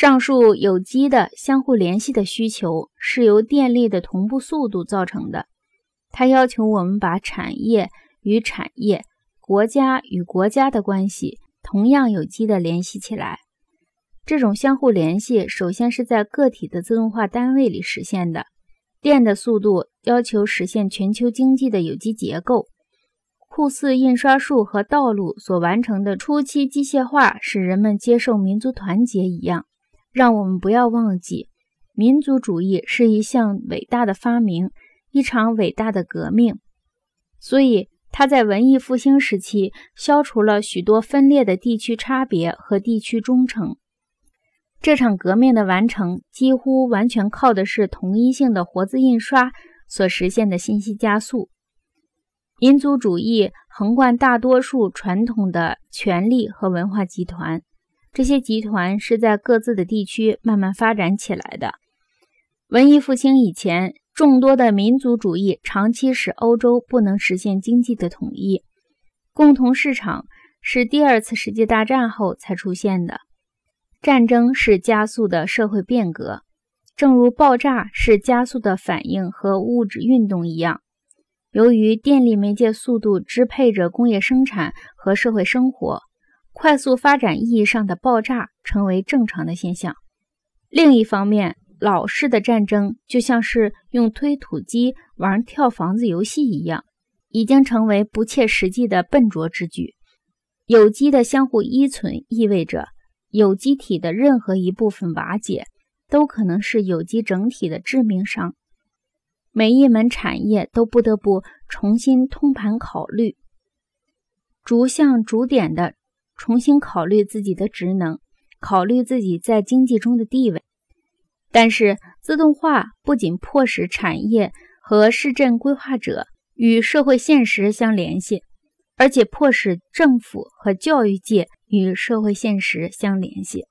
上述有机的相互联系的需求是由电力的同步速度造成的。它要求我们把产业与产业、国家与国家的关系同样有机的联系起来。这种相互联系首先是在个体的自动化单位里实现的。电的速度要求实现全球经济的有机结构。酷似印刷术和道路所完成的初期机械化，使人们接受民族团结一样。让我们不要忘记，民族主义是一项伟大的发明，一场伟大的革命。所以，它在文艺复兴时期消除了许多分裂的地区差别和地区忠诚。这场革命的完成几乎完全靠的是同一性的活字印刷所实现的信息加速。民族主义横贯大多数传统的权力和文化集团，这些集团是在各自的地区慢慢发展起来的。文艺复兴以前，众多的民族主义长期使欧洲不能实现经济的统一。共同市场是第二次世界大战后才出现的。战争是加速的社会变革，正如爆炸是加速的反应和物质运动一样。由于电力媒介速度支配着工业生产和社会生活，快速发展意义上的爆炸成为正常的现象。另一方面，老式的战争就像是用推土机玩跳房子游戏一样，已经成为不切实际的笨拙之举。有机的相互依存意味着。有机体的任何一部分瓦解，都可能是有机整体的致命伤。每一门产业都不得不重新通盘考虑，逐项逐点的重新考虑自己的职能，考虑自己在经济中的地位。但是，自动化不仅迫使产业和市政规划者与社会现实相联系，而且迫使政府和教育界。与社会现实相联系。